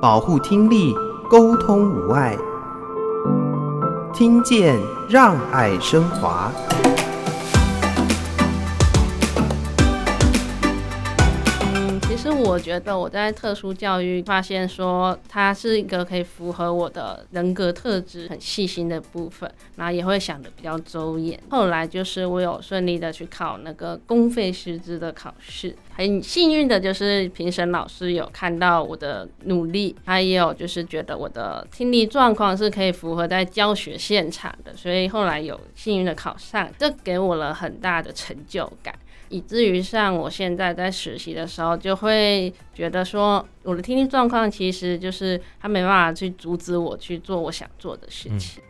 保护听力，沟通无碍，听见让爱升华。我觉得我在特殊教育发现说，它是一个可以符合我的人格特质、很细心的部分，然后也会想得比较周延。后来就是我有顺利的去考那个公费师资的考试，很幸运的就是评审老师有看到我的努力，他也有就是觉得我的听力状况是可以符合在教学现场的，所以后来有幸运的考上，这给我了很大的成就感。以至于像我现在在实习的时候，就会觉得说，我的听力状况其实就是他没办法去阻止我去做我想做的事情。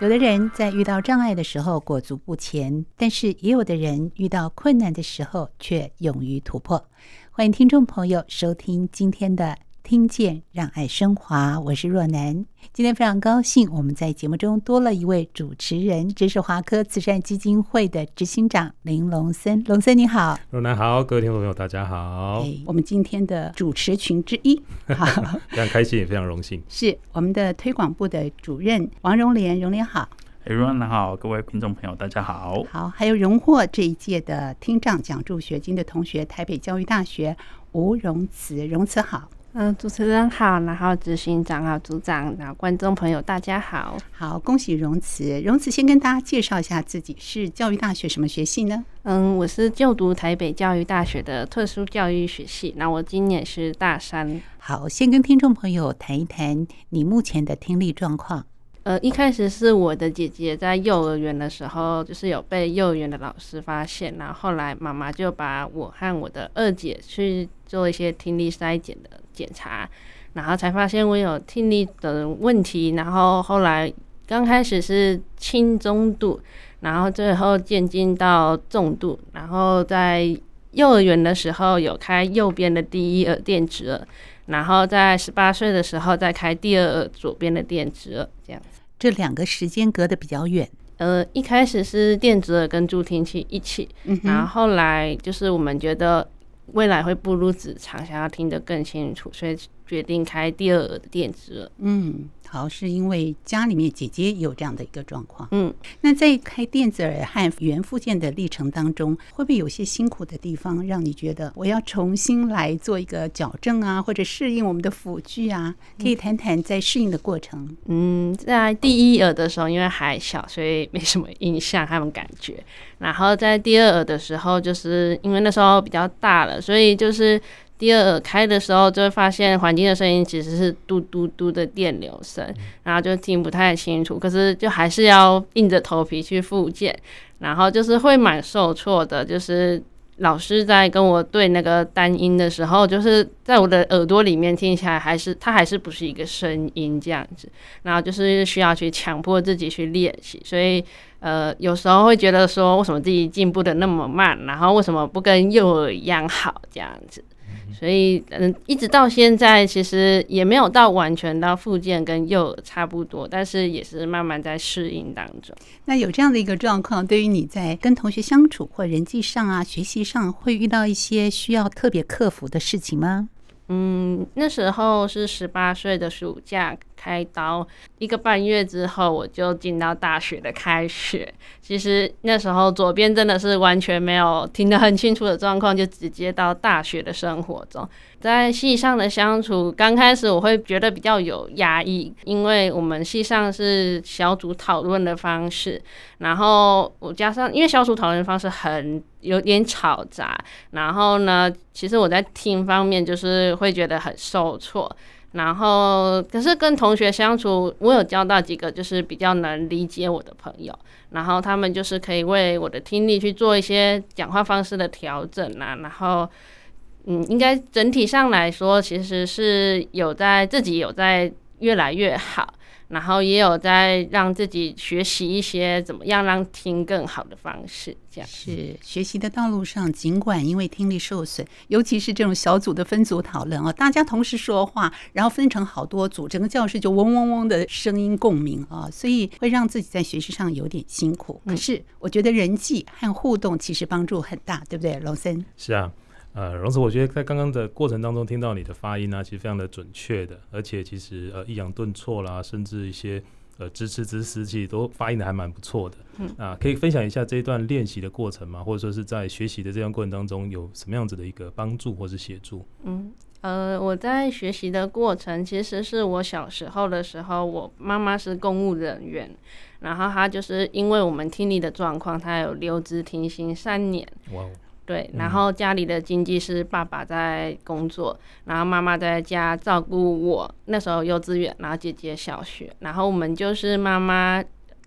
有的人在遇到障碍的时候裹足不前，但是也有的人遇到困难的时候却勇于突破。欢迎听众朋友收听今天的。听见让爱升华，我是若男。今天非常高兴，我们在节目中多了一位主持人，这是华科慈善基金会的执行长林龙森。龙森你好，若男好，各位听众朋友大家好。哎，我们今天的主持群之一，好，非常开心也非常荣幸，是我们的推广部的主任王荣莲，荣莲好。哎，若男好，各位听众朋友大家好。好，还有荣获这一届的听障奖助学金的同学，台北教育大学吴荣慈，荣慈好。嗯，主持人好，然后执行长好，组长，然后观众朋友大家好，好，恭喜荣慈，荣慈先跟大家介绍一下自己，是教育大学什么学系呢？嗯，我是就读台北教育大学的特殊教育学系，那我今年是大三。好，先跟听众朋友谈一谈你目前的听力状况。呃，一开始是我的姐姐在幼儿园的时候，就是有被幼儿园的老师发现，然后后来妈妈就把我和我的二姐去做一些听力筛检的。检查，然后才发现我有听力的问题，然后后来刚开始是轻中度，然后最后渐进到重度，然后在幼儿园的时候有开右边的第一耳电子耳，然后在十八岁的时候再开第二耳左边的电子耳，这样子。这两个时间隔得比较远。呃，一开始是电子耳跟助听器一起，嗯、然后后来就是我们觉得。未来会步入职场，想要听得更清楚，所以决定开第二耳的电子耳。嗯。好，是因为家里面姐姐有这样的一个状况。嗯，那在开电子耳和原附件的历程当中，会不会有些辛苦的地方，让你觉得我要重新来做一个矫正啊，或者适应我们的辅具啊？可以谈谈在适应的过程。嗯，在第一耳的时候，因为还小，所以没什么印象，他们感觉。然后在第二耳的时候，就是因为那时候比较大了，所以就是。第二耳开的时候，就会发现环境的声音其实是嘟嘟嘟的电流声，然后就听不太清楚。可是就还是要硬着头皮去复健，然后就是会蛮受挫的。就是老师在跟我对那个单音的时候，就是在我的耳朵里面听起来还是它还是不是一个声音这样子，然后就是需要去强迫自己去练习。所以呃，有时候会觉得说，为什么自己进步的那么慢，然后为什么不跟幼儿一样好这样子？所以，嗯，一直到现在，其实也没有到完全到复健跟幼儿差不多，但是也是慢慢在适应当中。那有这样的一个状况，对于你在跟同学相处或人际上啊、学习上，会遇到一些需要特别克服的事情吗？嗯，那时候是十八岁的暑假开刀，一个半月之后我就进到大学的开学。其实那时候左边真的是完全没有听得很清楚的状况，就直接到大学的生活中。在系上的相处，刚开始我会觉得比较有压抑，因为我们系上是小组讨论的方式，然后我加上因为小组讨论方式很有点吵杂，然后呢，其实我在听方面就是会觉得很受挫，然后可是跟同学相处，我有交到几个就是比较能理解我的朋友，然后他们就是可以为我的听力去做一些讲话方式的调整啊，然后。嗯，应该整体上来说，其实是有在自己有在越来越好。然后也有在让自己学习一些怎么样让听更好的方式，这样是学习的道路上，尽管因为听力受损，尤其是这种小组的分组讨论啊，大家同时说话，然后分成好多组，整个教室就嗡嗡嗡的声音共鸣啊，所以会让自己在学习上有点辛苦。可是我觉得人际和互动其实帮助很大，对不对，龙森？是啊。呃，荣子，我觉得在刚刚的过程当中听到你的发音呢、啊，其实非常的准确的，而且其实呃抑扬顿挫啦，甚至一些呃支持之词，其实都发音的还蛮不错的。嗯，啊，可以分享一下这一段练习的过程吗？或者说是在学习的这段过程当中有什么样子的一个帮助或是协助？嗯，呃，我在学习的过程，其实是我小时候的时候，我妈妈是公务人员，然后她就是因为我们听力的状况，她有留职停薪三年。哇哦。对，然后家里的经济是爸爸在工作，然后妈妈在家照顾我。那时候幼稚园，然后姐姐小学，然后我们就是妈妈。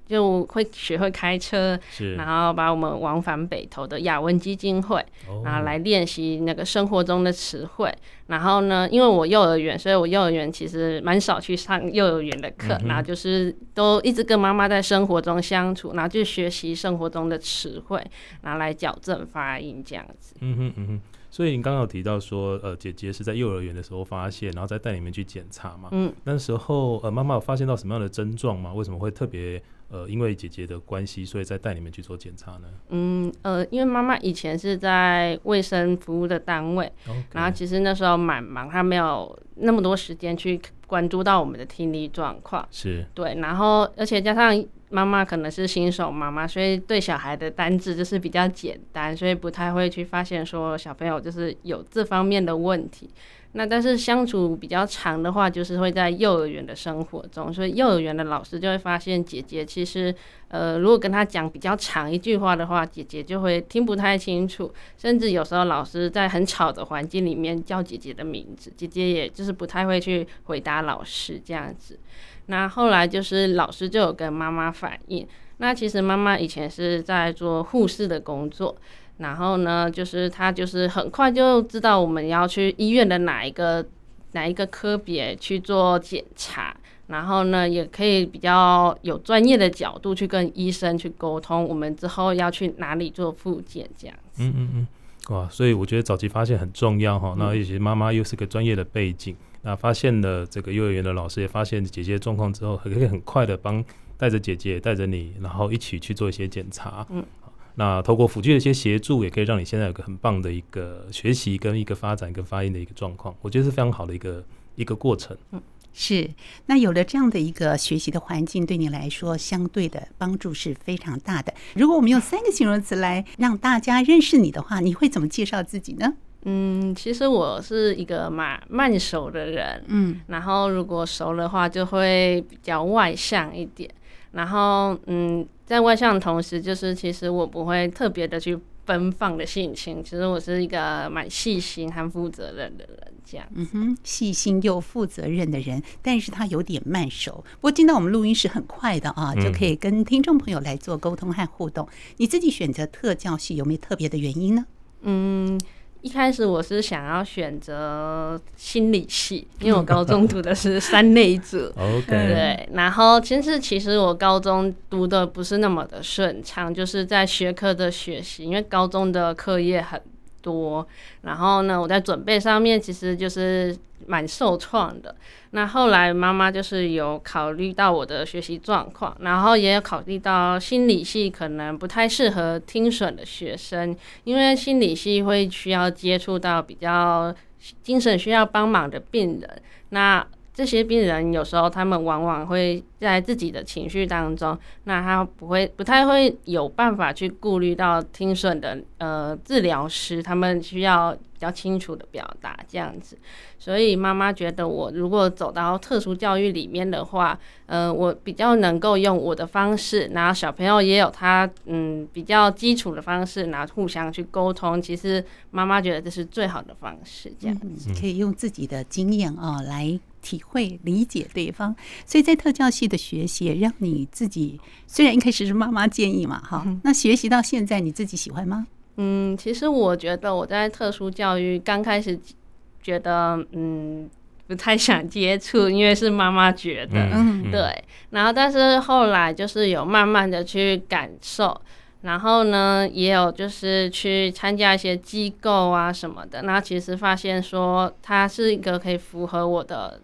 就会学会开车，然后把我们往返北投的雅文基金会，然后来练习那个生活中的词汇。然后呢，因为我幼儿园，所以我幼儿园其实蛮少去上幼儿园的课，然后就是都一直跟妈妈在生活中相处，然后就学习生活中的词汇，然后来矫正发音这样子。嗯哼嗯哼。所以你刚刚有提到说，呃，姐姐是在幼儿园的时候发现，然后再带你们去检查嘛？嗯。那时候，呃，妈妈有发现到什么样的症状吗？为什么会特别？呃，因为姐姐的关系，所以再带你们去做检查呢。嗯，呃，因为妈妈以前是在卫生服务的单位.然后其实那时候蛮忙，她没有那么多时间去关注到我们的听力状况。是，对，然后而且加上妈妈可能是新手妈妈，所以对小孩的单字就是比较简单，所以不太会去发现说小朋友就是有这方面的问题。那但是相处比较长的话，就是会在幼儿园的生活中，所以幼儿园的老师就会发现姐姐其实，呃，如果跟她讲比较长一句话的话，姐姐就会听不太清楚，甚至有时候老师在很吵的环境里面叫姐姐的名字，姐姐也就是不太会去回答老师这样子。那后来就是老师就有跟妈妈反映，那其实妈妈以前是在做护士的工作。然后呢，就是她就是很快就知道我们要去医院的哪一个哪一个科别去做检查，然后呢，也可以比较有专业的角度去跟医生去沟通，我们之后要去哪里做复检这样子。嗯嗯嗯，哇，所以我觉得早期发现很重要哈。那尤其妈妈又是个专业的背景，那发现了这个幼儿园的老师也发现姐姐状况之后，可以很快的帮带着姐姐带着你，然后一起去做一些检查。嗯。那透过辅具的一些协助，也可以让你现在有个很棒的一个学习跟一个发展跟发音的一个状况，我觉得是非常好的一个一个过程。嗯，是。那有了这样的一个学习的环境，对你来说相对的帮助是非常大的。如果我们用三个形容词来让大家认识你的话，你会怎么介绍自己呢？嗯，其实我是一个蛮慢熟的人，嗯，然后如果熟的话，就会比较外向一点。然后，嗯，在外向的同时，就是其实我不会特别的去奔放的性情。其实我是一个蛮细心和负责任的人，这样。嗯哼，细心又负责任的人，但是他有点慢熟。不过进到我们录音室很快的啊，就可以跟听众朋友来做沟通和互动。嗯。你自己选择特教系有没有特别的原因呢？嗯。一开始我是想要选择心理系，因为我高中读的是三类组。OK，对。然后其实其实我高中读的不是那么的顺畅，就是在学科的学习，因为高中的课业很多。然后呢，我在准备上面其实就是。蛮受创的。那后来妈妈就是有考虑到我的学习状况，然后也有考虑到心理系可能不太适合听损的学生，因为心理系会需要接触到比较精神需要帮忙的病人。那这些病人有时候他们往往会在自己的情绪当中，那他不会不太会有办法去顾虑到听损的呃治疗师，他们需要比较清楚的表达这样子。所以妈妈觉得我如果走到特殊教育里面的话，呃，我比较能够用我的方式，然后小朋友也有他嗯比较基础的方式，然后互相去沟通。其实妈妈觉得这是最好的方式，这样子、可以用自己的经验啊来。体会理解对方，所以在特教系的学习让你自己虽然一开始是妈妈建议嘛，哈，那学习到现在你自己喜欢吗？嗯，其实我觉得我在特殊教育刚开始觉得，嗯，不太想接触，因为是妈妈觉得，嗯，对。然后，但是后来就是有慢慢的去感受，然后呢，也有就是去参加一些机构啊什么的。那其实发现说，它是一个可以符合我的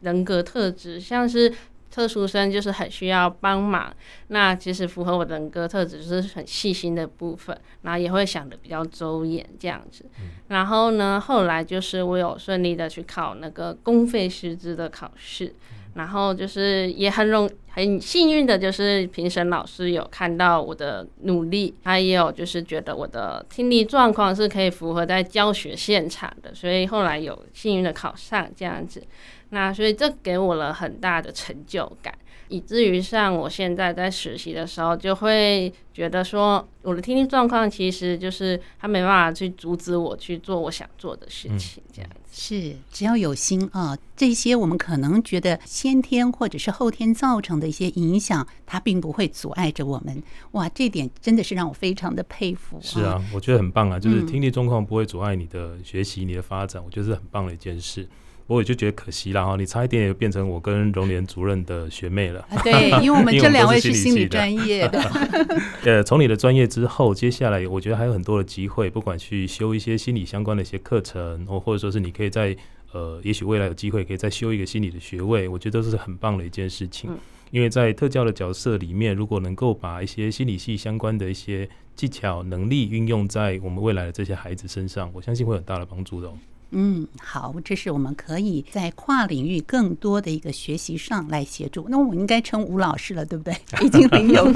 人格特质，像是。特殊生就是很需要帮忙，那其实符合我的人格特质，就是很细心的部分，然后也会想的比较周延这样子。然后呢，后来就是我有顺利的去考那个公费师资的考试，然后就是也很容很幸运的，就是评审老师有看到我的努力，他也有就是觉得我的听力状况是可以符合在教学现场的，所以后来有幸运的考上这样子。那所以这给我了很大的成就感，以至于像我现在在实习的时候，就会觉得说我的听力状况其实就是他没办法去阻止我去做我想做的事情，这样子。是，只要有心啊，这些我们可能觉得先天或者是后天造成的一些影响，它并不会阻碍着我们。哇，这点真的是让我非常的佩服啊。是啊，我觉得很棒啊，就是听力状况不会阻碍你的学习、你的发展，我觉得是很棒的一件事。我也就觉得可惜了哈，你差一点也变成我跟荣联主任的学妹了。对，因为我们这两位是心理专业的。呃，从你的专业之后，接下来我觉得还有很多的机会，不管去修一些心理相关的一些课程，或或者说是你可以在呃，也许未来有机会可以再修一个心理的学位，我觉得都是很棒的一件事情。因为在特教的角色里面，如果能够把一些心理系相关的一些技巧能力运用在我们未来的这些孩子身上，我相信会有很大的帮助的哦。嗯，好，这是我们可以在跨领域更多的一个学习上来协助。那我应该称吴老师了，对不对？已经很有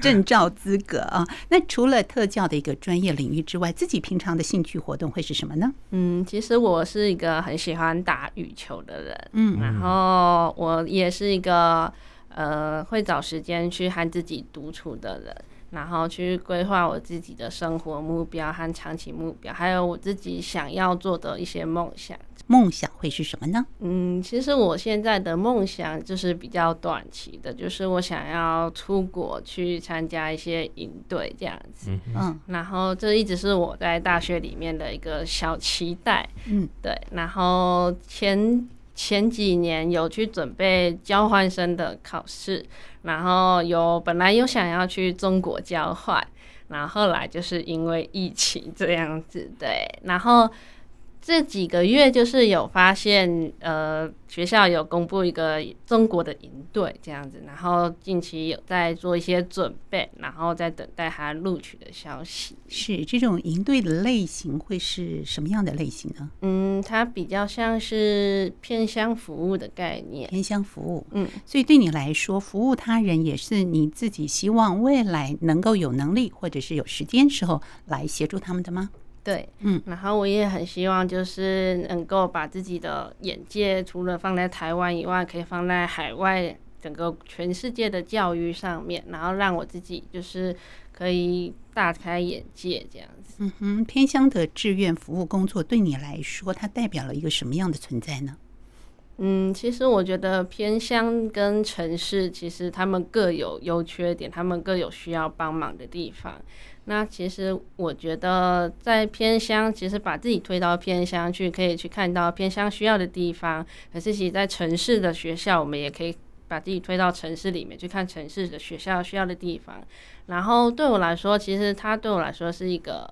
证照资格啊。那除了特教的一个专业领域之外，自己平常的兴趣活动会是什么呢？嗯，其实我是一个很喜欢打羽球的人，嗯，然后我也是一个呃会找时间去和自己独处的人。然后去规划我自己的生活目标和长期目标，还有我自己想要做的一些梦想。梦想会是什么呢？嗯，其实我现在的梦想就是比较短期的，就是我想要出国去参加一些营队这样子。嗯，然后这一直是我在大学里面的一个小期待。嗯，对。然后前前几年有去准备交换生的考试。然后有本来有想要去中国交换，然后后来就是因为疫情这样子，对，然后。这几个月就是有发现，呃，学校有公布一个中国的营队这样子，然后近期有在做一些准备，然后在等待他录取的消息。是这种营队的类型会是什么样的类型呢？嗯，它比较像是偏乡服务的概念。偏乡服务，嗯，所以对你来说，服务他人也是你自己希望未来能够有能力或者是有时间时候来协助他们的吗？对，嗯，然后我也很希望，就是能够把自己的眼界，除了放在台湾以外，可以放在海外，整个全世界的教育上面，然后让我自己就是可以大开眼界，这样子。嗯哼，偏乡的志愿服务工作对你来说，它代表了一个什么样的存在呢？嗯，其实我觉得偏乡跟城市，其实他们各有优缺点，他们各有需要帮忙的地方。那其实我觉得，在偏乡，其实把自己推到偏乡去，可以去看到偏乡需要的地方。可是，其实在城市的学校，我们也可以把自己推到城市里面去看城市的学校需要的地方。然后，对我来说，其实它对我来说是一个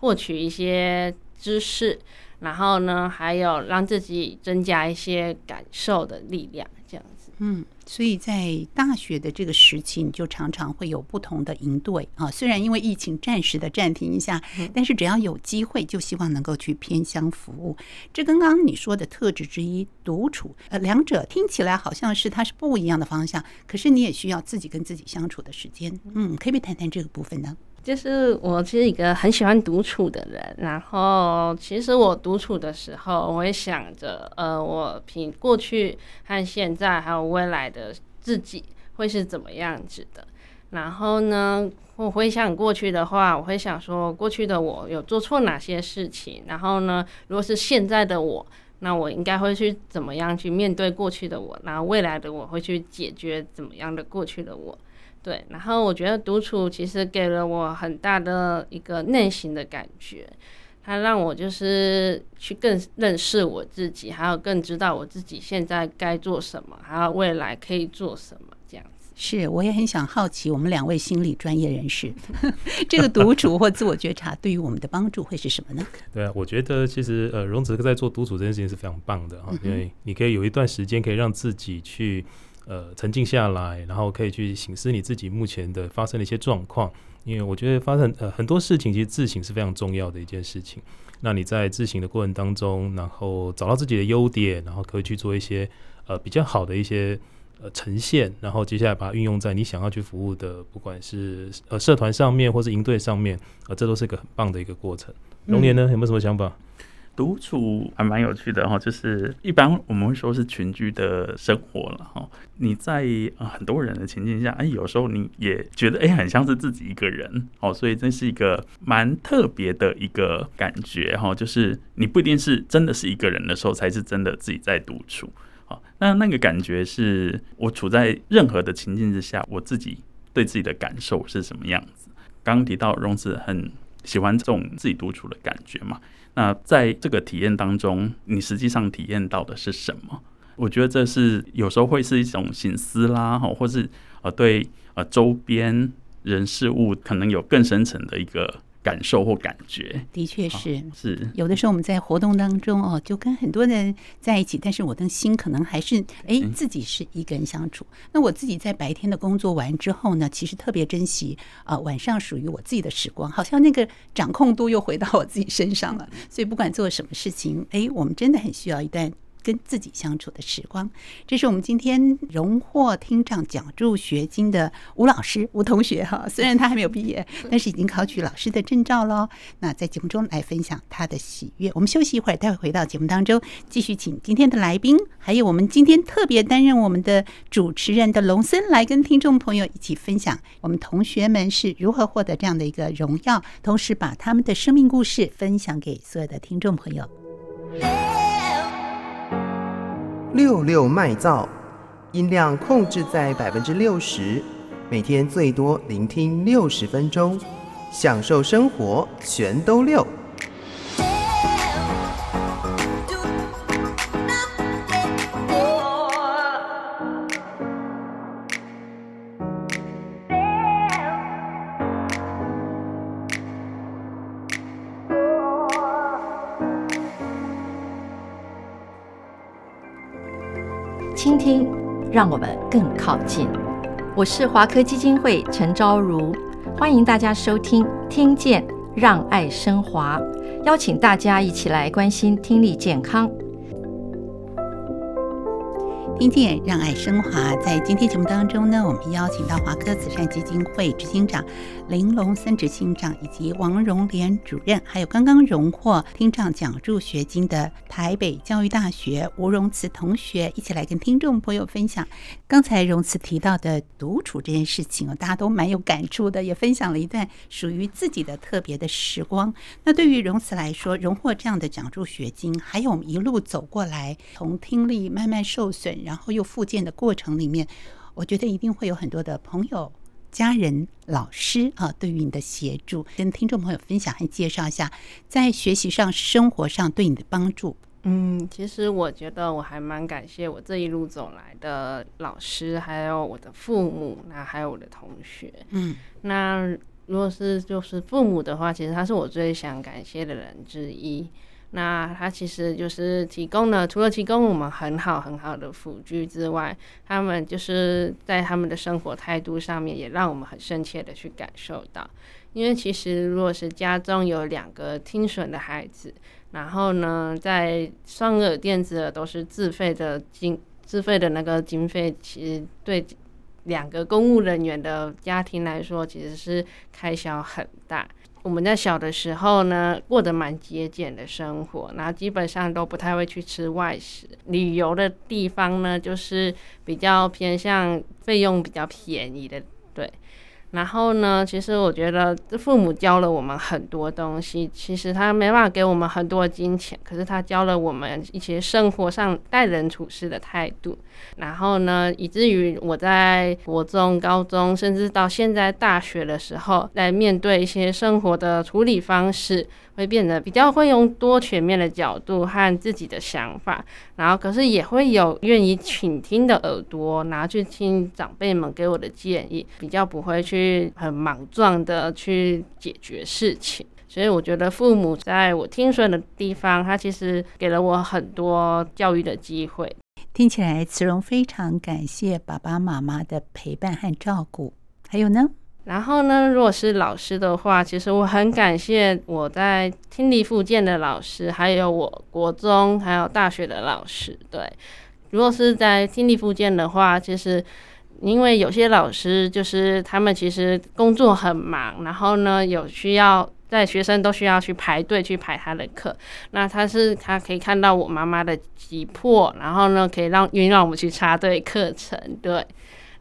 获取一些知识，然后呢，还有让自己增加一些感受的力量，嗯。所以在大学的这个时期，你就常常会有不同的营队啊。虽然因为疫情暂时的暂停一下，但是只要有机会，就希望能够去偏乡服务。这跟刚刚你说的特质之一——独处，呃，两者听起来好像是它是不一样的方向，可是你也需要自己跟自己相处的时间。嗯，可以不可以谈谈这个部分呢？就是我是一个很喜欢独处的人，然后其实我独处的时候，我会想着，呃，我凭过去和现在还有未来的自己会是怎么样子的。然后呢，我回想过去的话，我会想说，过去的我有做错哪些事情？然后呢，如果是现在的我，那我应该会去怎么样去面对过去的我？然后未来的我会去解决怎么样的过去的我？对，然后我觉得独处其实给了我很大的一个内心的感觉，它让我就是去更认识我自己，还有更知道我自己现在该做什么，还有未来可以做什么。这样子是，我也很想好奇，我们两位心理专业人士，这个独处或自我觉察对于我们的帮助会是什么呢？对啊，我觉得其实呃，荣子在做独处这件事情是非常棒的啊，因为你可以有一段时间可以让自己去呃沉静下来，然后可以去醒思你自己目前的发生的一些状况。因为我觉得发生呃很多事情，其实自省是非常重要的一件事情。那你在自省的过程当中，然后找到自己的优点，然后可以去做一些呃比较好的一些呃呈现，然后接下来把它运用在你想要去服务的，不管是呃社团上面或是营队上面，呃这都是一个很棒的一个过程。龙年呢，有没有什么想法？独处还蛮有趣的哈，就是一般我们会说是群居的生活了哈。你在很多人的情境下，哎，有时候你也觉得哎，很像是自己一个人哦，所以这是一个蛮特别的一个感觉哈。就是你不一定是真的是一个人的时候，才是真的自己在独处。好，那那个感觉是我处在任何的情境之下，我自己对自己的感受是什么样子。刚刚提到荣子很喜欢这种自己独处的感觉嘛。那在这个体验当中，你实际上体验到的是什么？我觉得这是有时候会是一种醒思啦，哈或是呃对呃周边人事物可能有更深层的一个。感受或感觉，的确是是有的时候我们在活动当中哦，就跟很多人在一起，但是我的心可能还是哎自己是一个人相处。那我自己在白天的工作完之后呢，其实特别珍惜啊晚上属于我自己的时光，好像那个掌控度又回到我自己身上了。所以不管做什么事情，哎，我们真的很需要一段。跟自己相处的时光，这是我们今天荣获听障奖助学金的吴老师吴同学哈。虽然他还没有毕业，但是已经考取老师的证照喽。那在节目中来分享他的喜悦。我们休息一会儿，待会回到节目当中，继续请今天的来宾，还有我们今天特别担任我们的主持人的龙森来跟听众朋友一起分享我们同学们是如何获得这样的一个荣耀，同时把他们的生命故事分享给所有的听众朋友。六六麦噪，音量控制在百分之六十，每天最多聆听六十分钟，享受生活全都六。倾听，让我们更靠近。我是华科基金会陈昭如，欢迎大家收听《听见让爱升华》，邀请大家一起来关心听力健康。听见让爱升华，在今天节目当中呢，我们邀请到华科慈善基金会执行长林龙森执行长以及王荣莲主任，还有刚刚荣获听障奖助学金的台北教育大学吴荣慈同学，一起来跟听众朋友分享刚才荣慈提到的独处这件事情，大家都蛮有感触的，也分享了一段属于自己的特别的时光。那对于荣慈来说，荣获这样的奖助学金，还有我们一路走过来，从听力慢慢受损。然后又复健的过程里面，我觉得一定会有很多的朋友、家人、老师啊，对于你的协助，跟听众朋友分享和介绍一下，在学习上、生活上对你的帮助。嗯，其实我觉得我还蛮感谢我这一路走来的老师，还有我的父母，那还有我的同学。嗯，那如果是就是父母的话，其实他是我最想感谢的人之一。那他其实就是提供了，除了提供我们很好很好的辅具之外，他们就是在他们的生活态度上面，也让我们很深切的去感受到。因为其实如果是家中有两个听损的孩子，然后呢，在双耳电子耳都是自费的经自费的那个经费，其实对两个公务人员的家庭来说，其实是开销很大。我们在小的时候呢，过得蛮节俭的生活，然后基本上都不太会去吃外食。旅游的地方呢，就是比较偏向费用比较便宜的，对。然后呢，其实我觉得父母教了我们很多东西。其实他没办法给我们很多金钱，可是他教了我们一些生活上待人处事的态度。然后呢，以至于我在国中、高中，甚至到现在大学的时候，在面对一些生活的处理方式，会变得比较会用多全面的角度和自己的想法。然后，可是也会有愿意倾听的耳朵，拿去听长辈们给我的建议，比较不会去。很莽撞的去解决事情，所以我觉得父母在我听顺的地方，他其实给了我很多教育的机会。听起来慈荣非常感谢爸爸妈妈的陪伴和照顾。还有呢？然后呢，如果是老师的话，其实我很感谢我在听力复健的老师，还有我国中还有大学的老师。对，如果是在听力复健的话，其实。因为有些老师就是他们其实工作很忙，然后呢有需要在学生都需要去排队去排他的课，那他是他可以看到我妈妈的急迫，然后呢可以让愿意让我们去插队课程，对，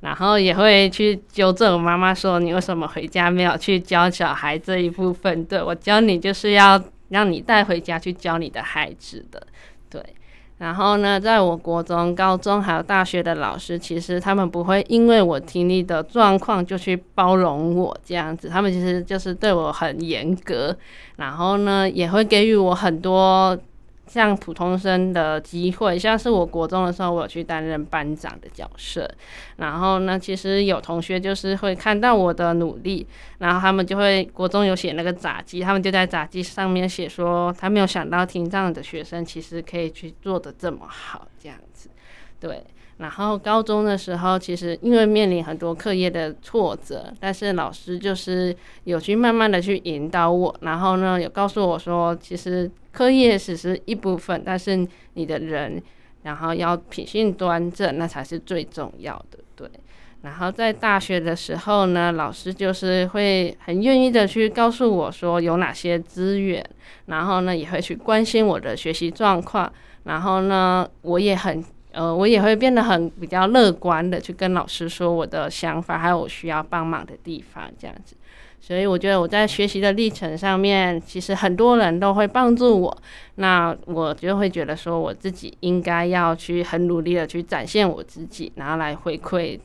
然后也会去纠正我妈妈说，你为什么回家没有去教小孩这一部分？对，我教你就是要让你带回家去教你的孩子的，对。然后呢，在我国中、高中还有大学的老师，其实他们不会因为我听力的状况就去包容我这样子，他们其实就是对我很严格，然后呢，也会给予我很多。像普通生的机会，像是我国中的时候，我有去担任班长的角色。然后呢，其实有同学就是会看到我的努力，然后他们就会国中有写那个杂技，他们就在杂技上面写说，他没有想到听障的学生其实可以去做的这么好，这样子，对。然后高中的时候，其实因为面临很多课业的挫折，但是老师就是有去慢慢的去引导我，然后呢，有告诉我说，其实课业只是一部分，但是你的人，然后要品性端正，那才是最重要的，对。然后在大学的时候呢，老师就是会很愿意的去告诉我说有哪些资源，然后呢，也会去关心我的学习状况，然后呢，我也很。呃，我也会变得很比较乐观的去跟老师说我的想法，还有我需要帮忙的地方，这样子。所以我觉得我在学习的历程上面，其实很多人都会帮助我，那我就会觉得说我自己应该要去很努力的去展现我自己，然后来回馈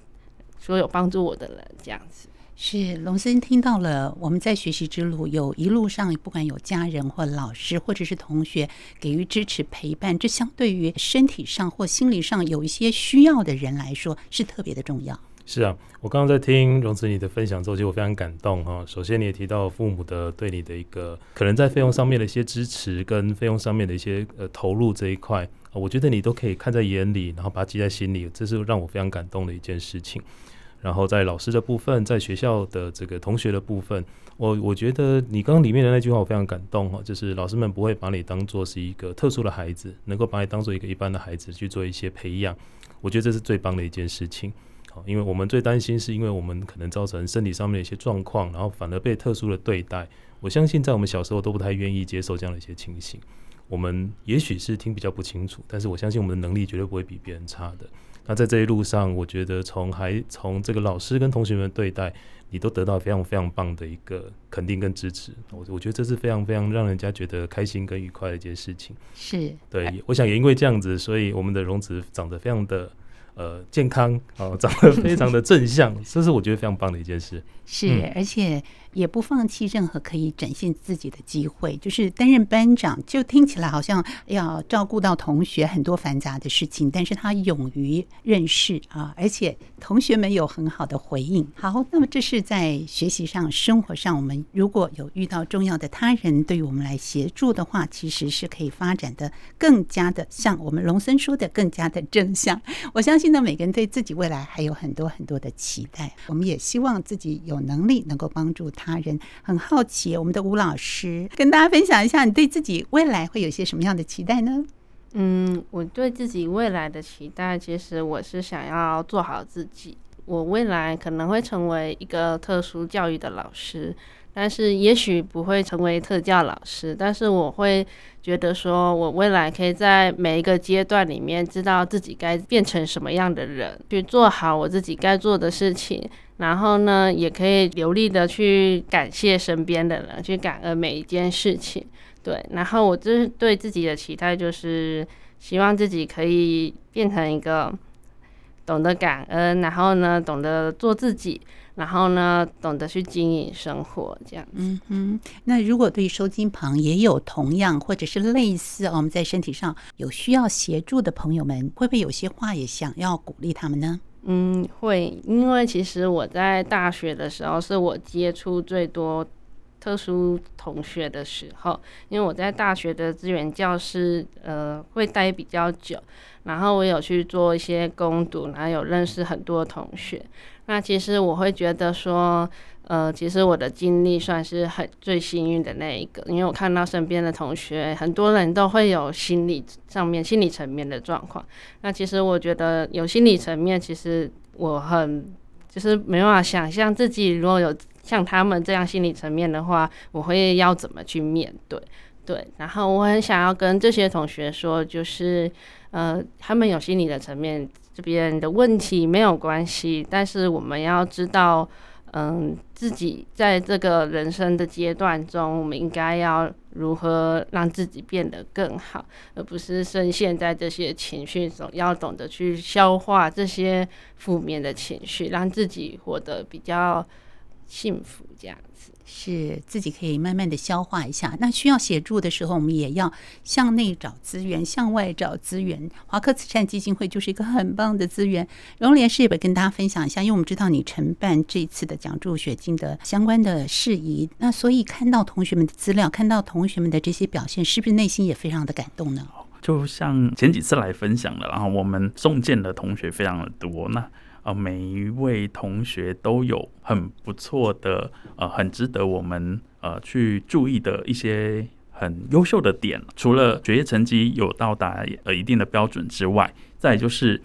所有帮助我的人，这样子。是龙森听到了，我们在学习之路有一路上，不管有家人或老师或者是同学给予支持陪伴，这相对于身体上或心理上有一些需要的人来说是特别的重要。是啊，我刚刚在听荣子你的分享之后，其实我非常感动哈。首先你也提到父母的对你的一个可能在费用上面的一些支持，跟费用上面的一些呃投入这一块，我觉得你都可以看在眼里，然后把它记在心里，这是让我非常感动的一件事情。然后在老师的部分，在学校的这个同学的部分，我我觉得你刚刚里面的那句话我非常感动哈，就是老师们不会把你当做是一个特殊的孩子，能够把你当做一个一般的孩子去做一些培养，我觉得这是最棒的一件事情。好，因为我们最担心是因为我们可能造成身体上面的一些状况，然后反而被特殊的对待。我相信在我们小时候都不太愿意接受这样的一些情形。我们也许是听比较不清楚，但是我相信我们的能力绝对不会比别人差的。那在这一路上，我觉得从还从这个老师跟同学们对待，你都得到非常非常棒的一个肯定跟支持。我我觉得这是非常非常让人家觉得开心跟愉快的一件事情。是对，我想也因为这样子，所以我们的融资长得非常的呃健康啊，长得非常的正向，这是我觉得非常棒的一件事。是，嗯、而且。也不放弃任何可以展现自己的机会，就是担任班长，就听起来好像要照顾到同学很多繁杂的事情，但是他勇于认识啊，而且同学们有很好的回应。好，那么这是在学习上、生活上，我们如果有遇到重要的他人，对于我们来协助的话，其实是可以发展的更加的像我们龙森说的更加的正向。我相信呢，每个人对自己未来还有很多很多的期待，我们也希望自己有能力能够帮助他人。很好奇，我们的吴老师跟大家分享一下，你对自己未来会有些什么样的期待呢？嗯，我对自己未来的期待，其实我是想要做好自己。我未来可能会成为一个特殊教育的老师，但是也许不会成为特教老师，但是我会觉得说，我未来可以在每一个阶段里面，知道自己该变成什么样的人，去做好我自己该做的事情，然后呢，也可以流利的去感谢身边的人，去感恩每一件事情。对，然后我就是对自己的期待，就是希望自己可以变成一个懂得感恩，然后呢，懂得做自己，然后呢，懂得去经营生活，这样。嗯嗯。那如果对收金旁也有同样或者是类似，我们在身体上有需要协助的朋友们，会不会有些话也想要鼓励他们呢？嗯，会，因为其实我在大学的时候，是我接触最多。特殊同学的时候，因为我在大学的资源教师，呃，会待比较久，然后我有去做一些攻读，然后有认识很多同学。那其实我会觉得说，呃，其实我的经历算是很最幸运的那一个，因为我看到身边的同学，很多人都会有心理上面、心理层面的状况。那其实我觉得有心理层面，其实我很就是没办法想象自己如果有。像他们这样心理层面的话，我会要怎么去面对？对，然后我很想要跟这些同学说，就是呃，他们有心理的层面这边的问题没有关系，但是我们要知道，嗯，自己在这个人生的阶段中，我们应该要如何让自己变得更好，而不是深陷在这些情绪中，要懂得去消化这些负面的情绪，让自己活得比较。幸福这样子是自己可以慢慢的消化一下。那需要协助的时候，我们也要向内找资源，向外找资源。华科慈善基金会就是一个很棒的资源。荣联是不是跟大家分享一下？因为我们知道你承办这次的奖助学金的相关的事宜，那所以看到同学们的资料，看到同学们的这些表现，是不是内心也非常的感动呢？就像前几次来分享的，然后我们送件的同学非常的多，那。呃，每一位同学都有很不错的，呃，很值得我们呃去注意的一些很优秀的点。除了学业成绩有到达呃一定的标准之外，再就是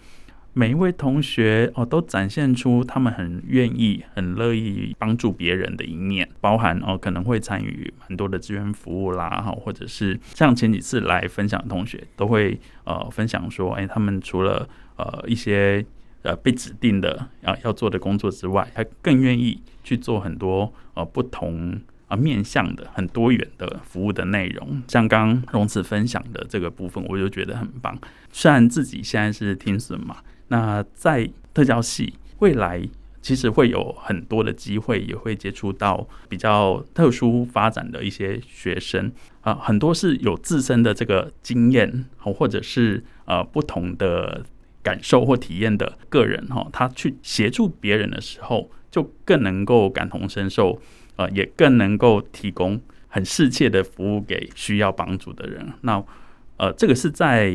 每一位同学哦，都展现出他们很愿意、很乐意帮助别人的一面，包含哦可能会参与很多的志愿服务啦，哈，或者是像前几次来分享同学都会呃分享说，哎，他们除了呃一些。呃，被指定的要要做的工作之外，他更愿意去做很多呃不同啊面向的很多元的服务的内容。像刚刚荣慈分享的这个部分，我就觉得很棒。虽然自己现在是听损嘛，那在特教系未来其实会有很多的机会，也会接触到比较特殊发展的一些学生啊，很多是有自身的这个经验，或者是呃不同的。感受或体验的个人哈，他去协助别人的时候，就更能够感同身受，呃，也更能够提供很适切的服务给需要帮助的人。那呃，这个是在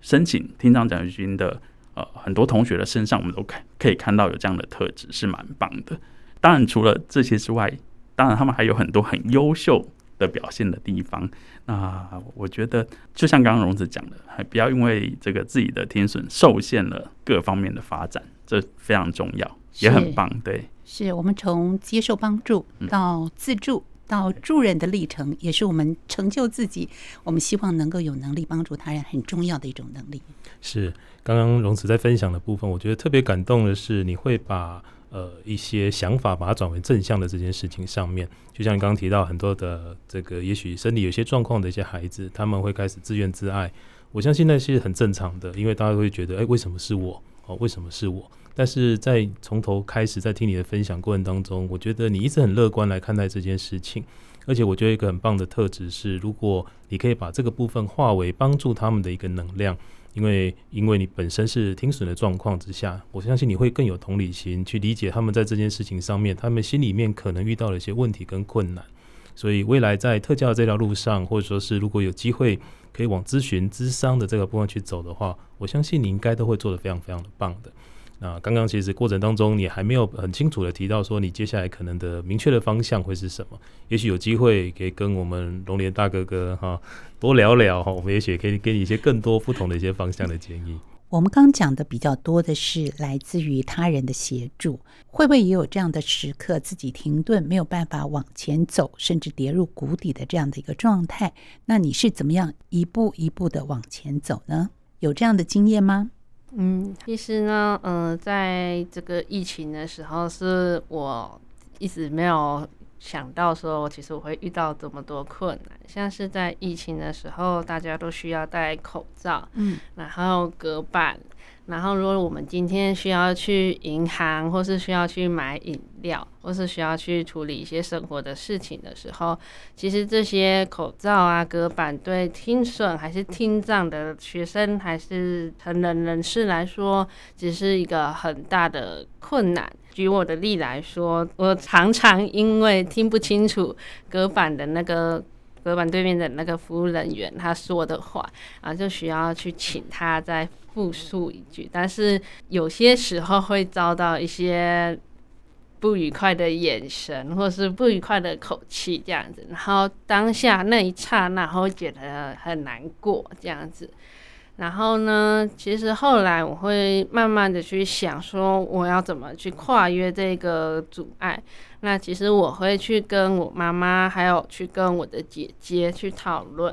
申请听障奖学金的呃很多同学的身上，我们都看可以看到有这样的特质，是蛮棒的。当然，除了这些之外，当然他们还有很多很优秀的表现的地方，那我觉得就像刚刚荣子讲的，还不要因为这个自己的天损受限了各方面的发展，这非常重要，也很棒。对，是我们从接受帮助到自助到助人的历程，也是我们成就自己，我们希望能够有能力帮助他人很重要的一种能力。是刚刚荣子在分享的部分，我觉得特别感动的是，你会把。呃，一些想法把它转为正向的这件事情上面，就像你刚刚提到很多的这个，也许身体有些状况的一些孩子，他们会开始自怨自艾。我相信那是很正常的，因为大家会觉得，哎，为什么是我？哦，为什么是我？但是在从头开始，在听你的分享过程当中，我觉得你一直很乐观来看待这件事情，而且我觉得一个很棒的特质是，如果你可以把这个部分化为帮助他们的一个能量。因为，因为你本身是听损的状况之下，我相信你会更有同理心去理解他们在这件事情上面，他们心里面可能遇到了一些问题跟困难。所以，未来在特教这条路上，或者说是如果有机会可以往咨询、咨商的这个部分去走的话，我相信你应该都会做得非常非常的棒的。那刚刚其实过程当中，你还没有很清楚的提到说你接下来可能的明确的方向会是什么？也许有机会可以跟我们龙年大哥哥哈多聊聊哈，我们也许可以给你一些更多不同的一些方向的建议。我们刚讲的比较多的是来自于他人的协助，会不会也有这样的时刻，自己停顿，没有办法往前走，甚至跌入谷底的这样的一个状态？那你是怎么样一步一步的往前走呢？有这样的经验吗？嗯，其实呢，嗯、呃，在这个疫情的时候，是我一直没有。想到说，其实我会遇到这么多困难，像是在疫情的时候，大家都需要戴口罩，嗯，然后隔板，然后如果我们今天需要去银行，或是需要去买饮料，或是需要去处理一些生活的事情的时候，其实这些口罩啊、隔板，对听损还是听障的学生，还是成人人士来说，只是一个很大的困难。举我的例来说，我常常因为听不清楚隔板的那个隔板对面的那个服务人员他说的话啊，就需要去请他再复述一句。但是有些时候会遭到一些不愉快的眼神，或是不愉快的口气这样子，然后当下那一刹那会觉得很难过这样子。然后呢，其实后来我会慢慢的去想，说我要怎么去跨越这个阻碍。那其实我会去跟我妈妈，还有去跟我的姐姐去讨论。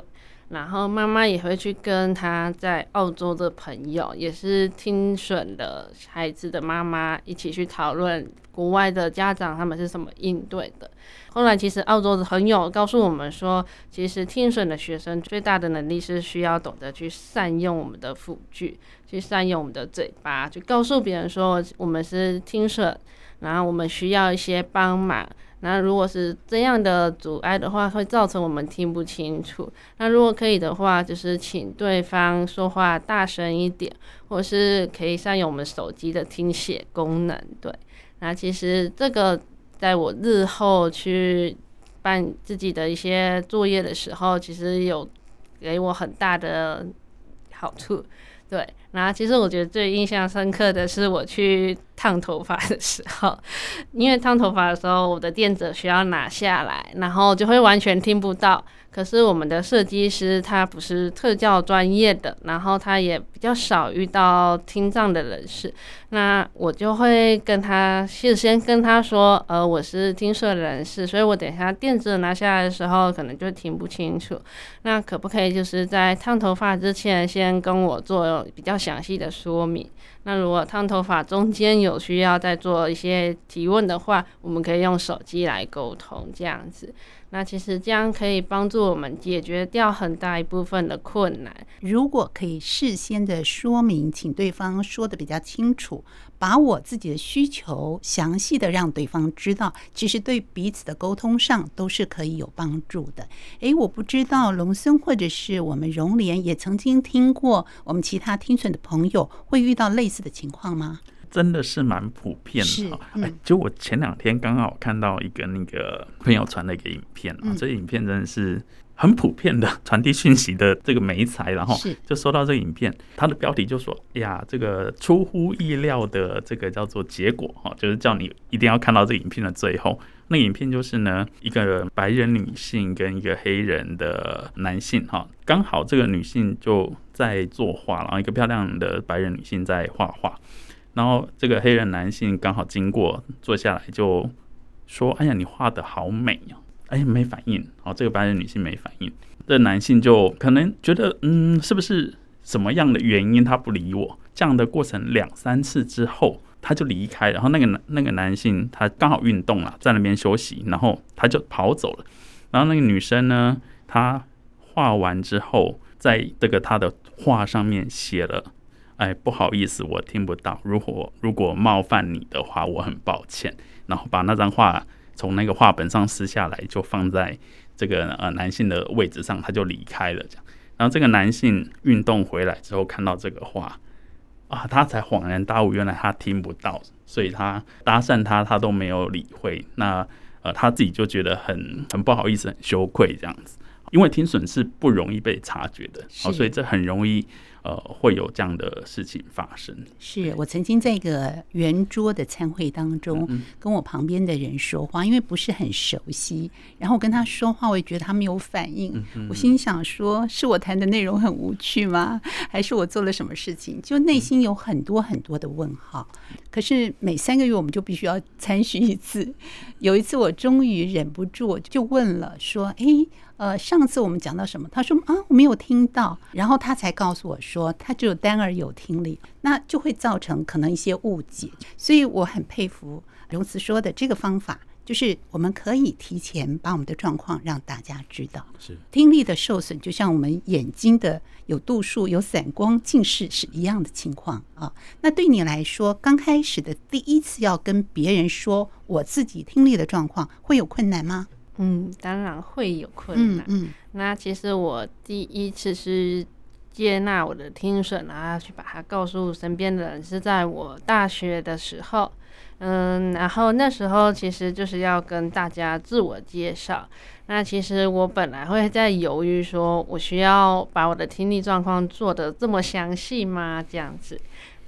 然后妈妈也会去跟她在澳洲的朋友，也是听损的孩子的妈妈一起去讨论国外的家长他们是怎么应对的。后来，其实澳洲的朋友告诉我们说，其实听损的学生最大的能力是需要懂得去善用我们的辅具，去善用我们的嘴巴，去告诉别人说我们是听损，然后我们需要一些帮忙。那如果是这样的阻碍的话，会造成我们听不清楚。那如果可以的话，就是请对方说话大声一点，或是可以善用我们手机的听写功能。对，那其实这个。在我日后去办自己的一些作业的时候，其实有给我很大的好处。对，然后其实我觉得最印象深刻的是我去烫头发的时候，因为烫头发的时候，我的垫子需要拿下来，然后就会完全听不到。可是我们的设计师他不是特教专业的，然后他也比较少遇到听障的人士，那我就会跟他事先跟他说，呃，我是听损人士，所以我等一下垫子拿下来的时候可能就听不清楚。那可不可以就是在烫头发之前先跟我做比较详细的说明？那如果烫头发中间有需要再做一些提问的话，我们可以用手机来沟通这样子。那其实这样可以帮助我们解决掉很大一部分的困难。如果可以事先的说明，请对方说的比较清楚，把我自己的需求详细的让对方知道，其实对彼此的沟通上都是可以有帮助的。诶，我不知道龙森或者是我们荣联也曾经听过我们其他听损的朋友会遇到类似的情况吗？真的是蛮普遍的，嗯、哎，就我前两天刚好看到一个那个朋友传的一个影片啊，嗯、这影片真的是很普遍的传递讯息的这个媒材，然后就收到这个影片，它的标题就说：“哎呀，这个出乎意料的这个叫做结果哈，就是叫你一定要看到这个影片的最后。那影片就是呢，一个白人女性跟一个黑人的男性哈，刚好这个女性就在作画，然后一个漂亮的白人女性在画画。”然后这个黑人男性刚好经过，坐下来就说：“哎呀，你画的好美呀！”哎，没反应。好，这个白人女性没反应。这男性就可能觉得，嗯，是不是什么样的原因他不理我？这样的过程两三次之后，他就离开。然后那个男那个男性他刚好运动了，在那边休息，然后他就跑走了。然后那个女生呢，她画完之后，在这个她的画上面写了。哎，不好意思，我听不到。如果如果冒犯你的话，我很抱歉。然后把那张画从那个画本上撕下来，就放在这个呃男性的位置上，他就离开了。这样，然后这个男性运动回来之后，看到这个画啊，他才恍然大悟，原来他听不到，所以他搭讪他，他都没有理会。那呃，他自己就觉得很很不好意思，很羞愧这样子。因为听损是不容易被察觉的，好，所以这很容易呃会有这样的事情发生。是我曾经在一个圆桌的餐会当中，跟我旁边的人说话，因为不是很熟悉，然后我跟他说话，我也觉得他没有反应。我心想说，是我谈的内容很无趣吗？还是我做了什么事情？就内心有很多很多的问号。可是每三个月我们就必须要参训一次。有一次我终于忍不住，就问了，说：“哎。”呃，上次我们讲到什么？他说啊，我没有听到，然后他才告诉我说，他只有单耳有听力，那就会造成可能一些误解。所以我很佩服荣慈说的这个方法，就是我们可以提前把我们的状况让大家知道。是听力的受损，就像我们眼睛的有度数、有散光、近视是一样的情况啊。那对你来说，刚开始的第一次要跟别人说我自己听力的状况，会有困难吗？嗯，当然会有困难。嗯，嗯，那其实我第一次是接纳我的听损，然后去把它告诉身边的人，是在我大学的时候。嗯，然后那时候其实就是要跟大家自我介绍。那其实我本来会在犹豫，说我需要把我的听力状况做得这么详细吗？这样子。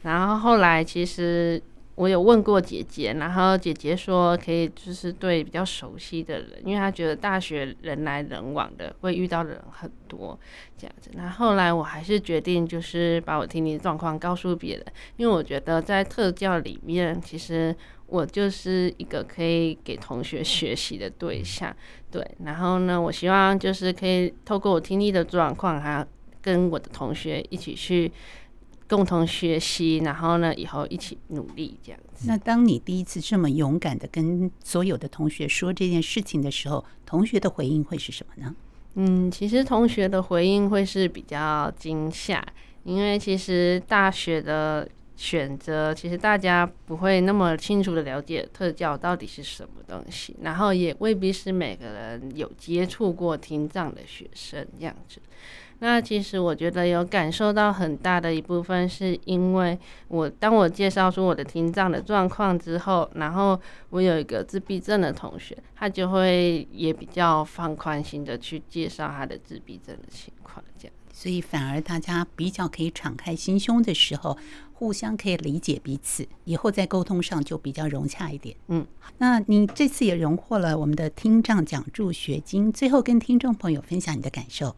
然后后来其实。我有问过姐姐，然后姐姐说可以，就是对比较熟悉的人，因为她觉得大学人来人往的，会遇到的人很多，这样子。那后来我还是决定，就是把我听力状况告诉别人，因为我觉得在特教里面，其实我就是一个可以给同学学习的对象，对。然后呢，我希望就是可以透过我听力的状况，还跟我的同学一起去。共同学习，然后呢，以后一起努力这样子。那当你第一次这么勇敢的跟所有的同学说这件事情的时候，同学的回应会是什么呢？嗯，其实同学的回应会是比较惊吓，因为其实大学的选择，其实大家不会那么清楚的了解特教到底是什么东西，然后也未必是每个人有接触过听障的学生这样子。那其实我觉得有感受到很大的一部分，是因为我当我介绍出我的听障的状况之后，然后我有一个自闭症的同学，他就会也比较放宽心的去介绍他的自闭症的情况，这样。所以反而大家比较可以敞开心胸的时候，互相可以理解彼此，以后在沟通上就比较融洽一点。嗯，那你这次也荣获了我们的听障奖助学金，最后跟听众朋友分享你的感受。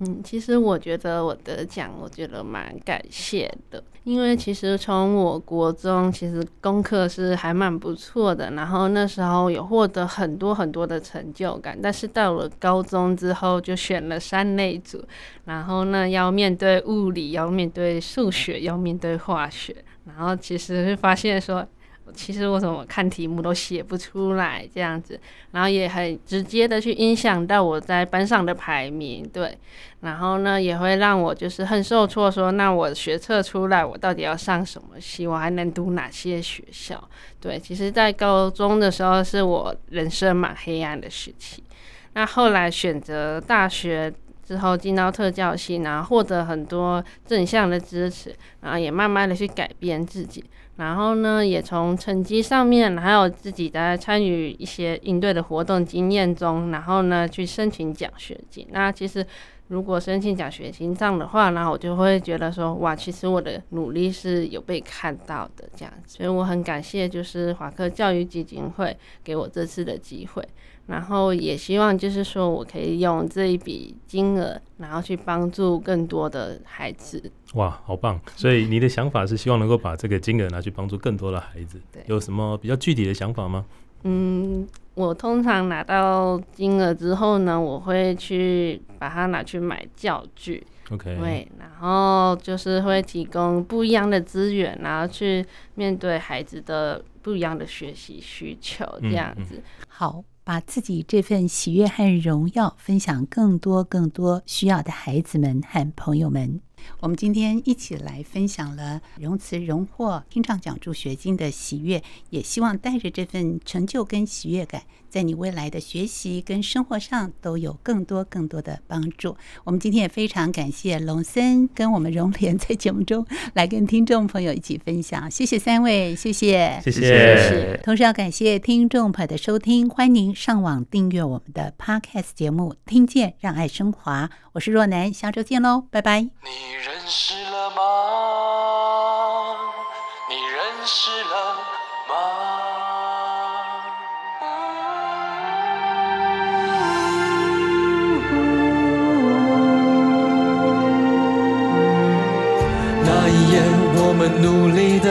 嗯，其实我觉得我得奖，我觉得蛮感谢的，因为其实从我国中其实功课是还蛮不错的，然后那时候有获得很多很多的成就感，但是到了高中之后就选了三类组，然后呢要面对物理，要面对数学，要面对化学，然后其实会发现说。其实我怎么看题目都写不出来这样子，然后也很直接的去影响到我在班上的排名，对，然后呢也会让我就是很受挫，说那我学测出来我到底要上什么系，我还能读哪些学校？对，其实，在高中的时候是我人生蛮黑暗的时期，那后来选择大学之后进到特教系，然后获得很多正向的支持，然后也慢慢的去改变自己。然后呢，也从成绩上面，还有自己在参与一些应对的活动经验中，然后呢，去申请奖学金。那其实如果申请奖学金这样的话，然后我就会觉得说，哇，其实我的努力是有被看到的这样。所以我很感谢，就是华科教育基金会给我这次的机会。然后也希望就是说我可以用这一笔金额，然后去帮助更多的孩子。哇，好棒！所以你的想法是希望能够把这个金额拿去帮助更多的孩子。对，有什么比较具体的想法吗？嗯，我通常拿到金额之后呢，我会去把它拿去买教具。OK。对，然后就是会提供不一样的资源，然后去面对孩子的不一样的学习需求，这样子。嗯嗯、好。把自己这份喜悦和荣耀分享更多更多需要的孩子们和朋友们。我们今天一起来分享了榕慈荣获听障奖助学金的喜悦，也希望带着这份成就跟喜悦感，在你未来的学习跟生活上都有更多更多的帮助。我们今天也非常感谢龙森跟我们荣莲在节目中 来跟听众朋友一起分享，谢谢三位，谢谢，谢谢。同时要感谢听众朋友的收听，欢迎您上网订阅我们的 Podcast 节目《听见让爱升华》，我是若楠，下周见喽，拜拜。你认识了吗？你认识。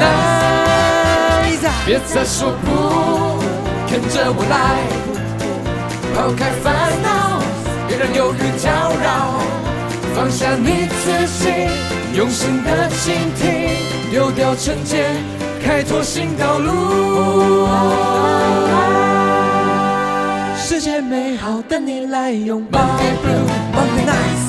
Nights。别再说不，跟着我来，抛开烦恼。别让忧郁搅扰，放下你自己，用心的倾听，丢掉成见，开拓新道路。世界美好等你来拥抱。Monday Monday.